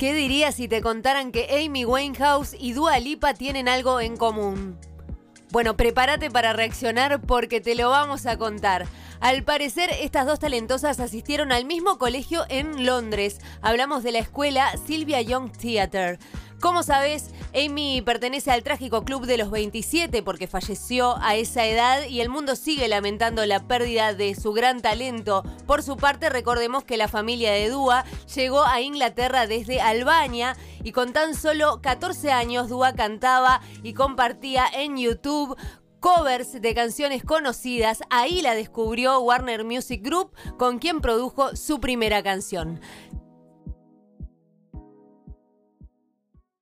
¿Qué dirías si te contaran que Amy Winehouse y Dua Lipa tienen algo en común? Bueno, prepárate para reaccionar porque te lo vamos a contar. Al parecer, estas dos talentosas asistieron al mismo colegio en Londres. Hablamos de la escuela Sylvia Young Theatre. Como sabes, Amy pertenece al trágico club de los 27 porque falleció a esa edad y el mundo sigue lamentando la pérdida de su gran talento. Por su parte, recordemos que la familia de Dua llegó a Inglaterra desde Albania y con tan solo 14 años Dua cantaba y compartía en YouTube covers de canciones conocidas. Ahí la descubrió Warner Music Group, con quien produjo su primera canción.